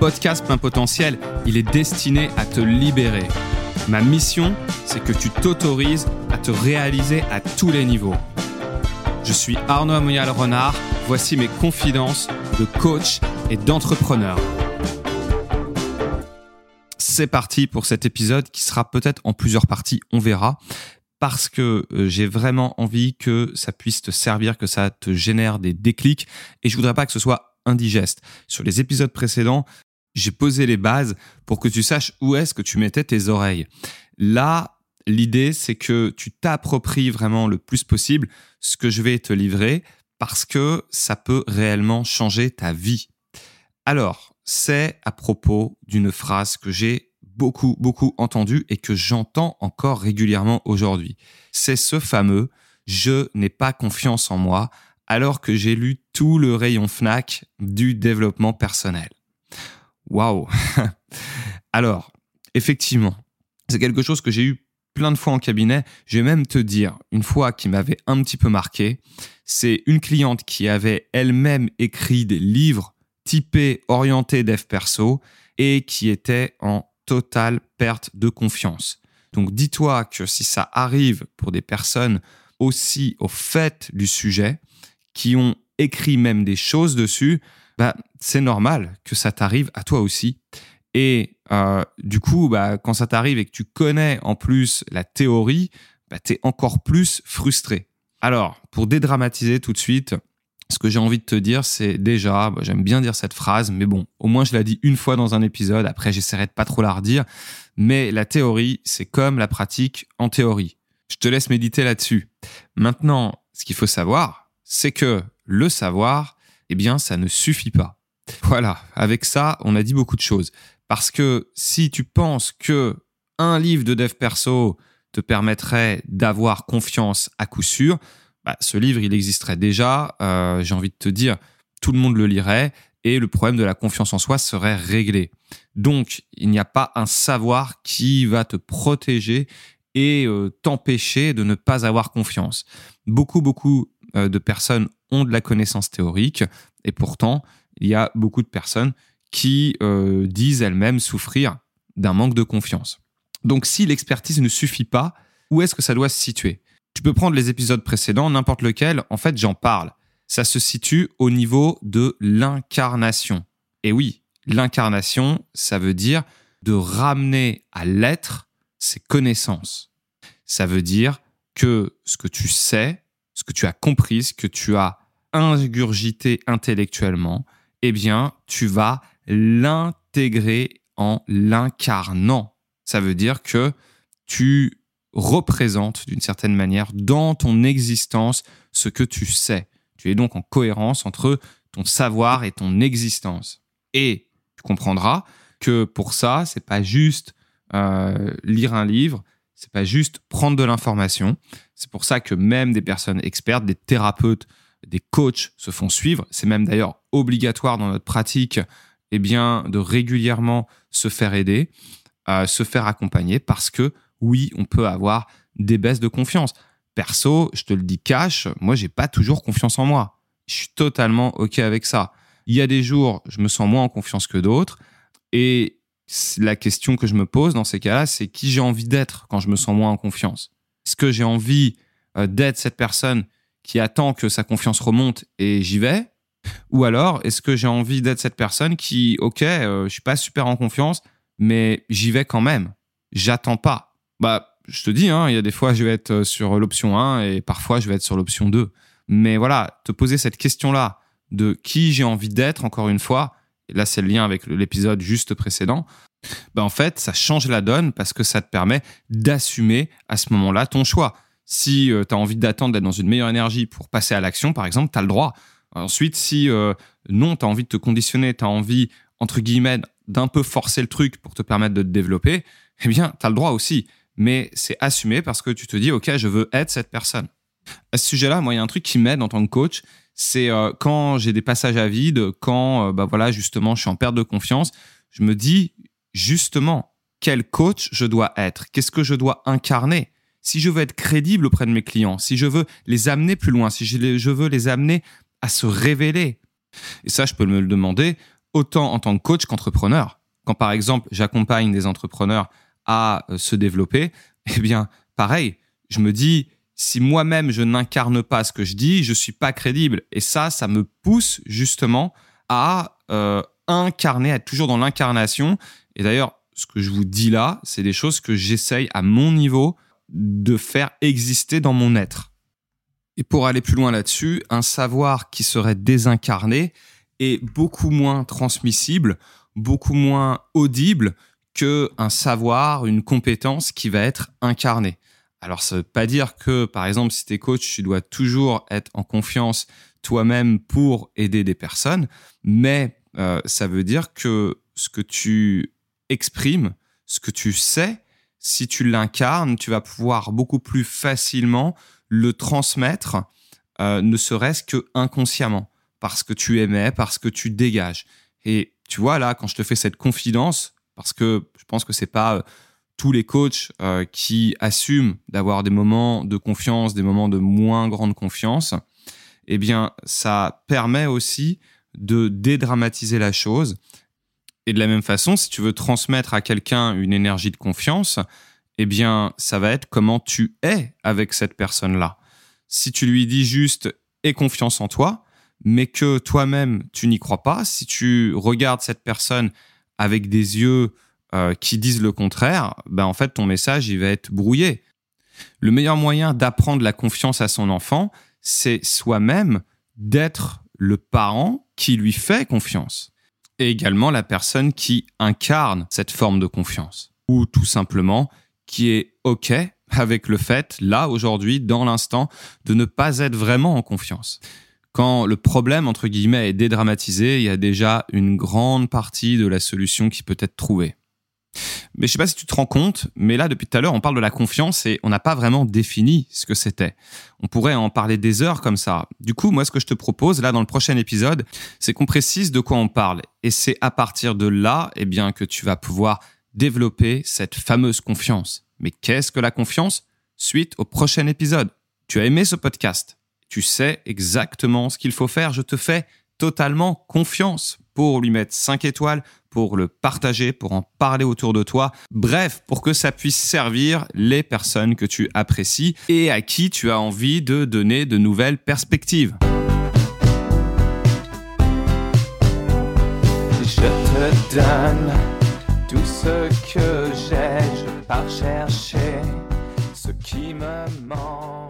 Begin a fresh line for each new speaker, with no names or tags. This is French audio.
podcast Plein Potentiel, il est destiné à te libérer. Ma mission, c'est que tu t'autorises à te réaliser à tous les niveaux. Je suis Arnaud Amoyal Renard, voici mes confidences de coach et d'entrepreneur. C'est parti pour cet épisode qui sera peut-être en plusieurs parties, on verra parce que euh, j'ai vraiment envie que ça puisse te servir, que ça te génère des déclics et je voudrais pas que ce soit indigeste. Sur les épisodes précédents, j'ai posé les bases pour que tu saches où est-ce que tu mettais tes oreilles. Là, l'idée, c'est que tu t'appropries vraiment le plus possible ce que je vais te livrer parce que ça peut réellement changer ta vie. Alors, c'est à propos d'une phrase que j'ai beaucoup, beaucoup entendue et que j'entends encore régulièrement aujourd'hui. C'est ce fameux je n'ai pas confiance en moi alors que j'ai lu tout le rayon FNAC du développement personnel. Waouh Alors, effectivement, c'est quelque chose que j'ai eu plein de fois en cabinet. Je vais même te dire, une fois qui m'avait un petit peu marqué, c'est une cliente qui avait elle-même écrit des livres typés, orientés dev perso et qui était en totale perte de confiance. Donc dis-toi que si ça arrive pour des personnes aussi au fait du sujet, qui ont écrit même des choses dessus, bah, c'est normal que ça t'arrive à toi aussi. Et euh, du coup, bah, quand ça t'arrive et que tu connais en plus la théorie, bah, tu es encore plus frustré. Alors, pour dédramatiser tout de suite, ce que j'ai envie de te dire, c'est déjà, bah, j'aime bien dire cette phrase, mais bon, au moins je la dis une fois dans un épisode, après j'essaierai de pas trop la redire, mais la théorie, c'est comme la pratique en théorie. Je te laisse méditer là-dessus. Maintenant, ce qu'il faut savoir, c'est que le savoir, eh bien, ça ne suffit pas. Voilà, avec ça, on a dit beaucoup de choses. Parce que si tu penses que un livre de dev perso te permettrait d'avoir confiance à coup sûr, bah, ce livre, il existerait déjà. Euh, j'ai envie de te dire, tout le monde le lirait et le problème de la confiance en soi serait réglé. Donc, il n'y a pas un savoir qui va te protéger et euh, t'empêcher de ne pas avoir confiance. Beaucoup, beaucoup de personnes ont de la connaissance théorique et pourtant, il y a beaucoup de personnes qui euh, disent elles-mêmes souffrir d'un manque de confiance. Donc si l'expertise ne suffit pas, où est-ce que ça doit se situer? Tu peux prendre les épisodes précédents, n'importe lequel, en fait j'en parle. Ça se situe au niveau de l'incarnation. Et oui, l'incarnation, ça veut dire de ramener à l'être ses connaissances. Ça veut dire que ce que tu sais, ce que tu as compris, ce que tu as ingurgité intellectuellement, eh bien, tu vas l'intégrer en l'incarnant. Ça veut dire que tu représentes d'une certaine manière dans ton existence ce que tu sais. Tu es donc en cohérence entre ton savoir et ton existence. Et tu comprendras que pour ça, c'est pas juste euh, lire un livre, c'est pas juste prendre de l'information. C'est pour ça que même des personnes expertes, des thérapeutes, des coachs se font suivre. C'est même d'ailleurs obligatoire dans notre pratique eh bien, de régulièrement se faire aider, se faire accompagner parce que oui, on peut avoir des baisses de confiance. Perso, je te le dis cash, moi, j'ai pas toujours confiance en moi. Je suis totalement OK avec ça. Il y a des jours, je me sens moins en confiance que d'autres. Et la question que je me pose dans ces cas-là, c'est qui j'ai envie d'être quand je me sens moins en confiance? Est-ce que j'ai envie euh, d'être cette personne qui attend que sa confiance remonte et j'y vais? Ou alors, est-ce que j'ai envie d'être cette personne qui, ok, euh, je suis pas super en confiance, mais j'y vais quand même. J'attends pas. Bah, je te dis, hein, il y a des fois, je vais être sur l'option 1 et parfois, je vais être sur l'option 2. Mais voilà, te poser cette question-là de qui j'ai envie d'être, encore une fois, et là, c'est le lien avec l'épisode juste précédent, bah, en fait, ça change la donne parce que ça te permet d'assumer à ce moment-là ton choix. Si euh, tu as envie d'attendre d'être dans une meilleure énergie pour passer à l'action, par exemple, tu as le droit. Ensuite, si euh, non, tu as envie de te conditionner, tu as envie, entre guillemets, d'un peu forcer le truc pour te permettre de te développer, eh bien, tu as le droit aussi. Mais c'est assumé parce que tu te dis, OK, je veux être cette personne. À ce sujet-là, moi, il y a un truc qui m'aide en tant que coach, c'est euh, quand j'ai des passages à vide, quand, bah voilà, justement, je suis en perte de confiance, je me dis, justement, quel coach je dois être? Qu'est-ce que je dois incarner? Si je veux être crédible auprès de mes clients, si je veux les amener plus loin, si je veux les amener à se révéler. Et ça, je peux me le demander autant en tant que coach qu'entrepreneur. Quand par exemple j'accompagne des entrepreneurs à euh, se développer, eh bien pareil, je me dis si moi-même je n'incarne pas ce que je dis, je suis pas crédible. Et ça, ça me pousse justement à euh, incarner, à être toujours dans l'incarnation. Et d'ailleurs, ce que je vous dis là, c'est des choses que j'essaye à mon niveau de faire exister dans mon être. Et pour aller plus loin là-dessus, un savoir qui serait désincarné est beaucoup moins transmissible, beaucoup moins audible que un savoir, une compétence qui va être incarnée. Alors ça veut pas dire que par exemple si tu es coach, tu dois toujours être en confiance toi-même pour aider des personnes, mais euh, ça veut dire que ce que tu exprimes, ce que tu sais, si tu l'incarnes, tu vas pouvoir beaucoup plus facilement le transmettre, euh, ne serait-ce que inconsciemment, parce que tu aimais, parce que tu dégages. Et tu vois là, quand je te fais cette confidence, parce que je pense que c'est pas euh, tous les coachs euh, qui assument d'avoir des moments de confiance, des moments de moins grande confiance, eh bien, ça permet aussi de dédramatiser la chose. Et de la même façon, si tu veux transmettre à quelqu'un une énergie de confiance, eh bien, ça va être comment tu es avec cette personne-là. Si tu lui dis juste aie confiance en toi, mais que toi-même tu n'y crois pas, si tu regardes cette personne avec des yeux euh, qui disent le contraire, ben en fait ton message il va être brouillé. Le meilleur moyen d'apprendre la confiance à son enfant, c'est soi-même d'être le parent qui lui fait confiance et également la personne qui incarne cette forme de confiance ou tout simplement qui est OK avec le fait, là, aujourd'hui, dans l'instant, de ne pas être vraiment en confiance. Quand le problème, entre guillemets, est dédramatisé, il y a déjà une grande partie de la solution qui peut être trouvée. Mais je sais pas si tu te rends compte, mais là, depuis tout à l'heure, on parle de la confiance et on n'a pas vraiment défini ce que c'était. On pourrait en parler des heures comme ça. Du coup, moi, ce que je te propose, là, dans le prochain épisode, c'est qu'on précise de quoi on parle. Et c'est à partir de là, eh bien, que tu vas pouvoir développer cette fameuse confiance. Mais qu'est-ce que la confiance? Suite au prochain épisode. Tu as aimé ce podcast? Tu sais exactement ce qu'il faut faire. Je te fais totalement confiance pour lui mettre 5 étoiles, pour le partager, pour en parler autour de toi. Bref, pour que ça puisse servir les personnes que tu apprécies et à qui tu as envie de donner de nouvelles perspectives.
Je te donne tout ce que j'ai, ce qui me manque.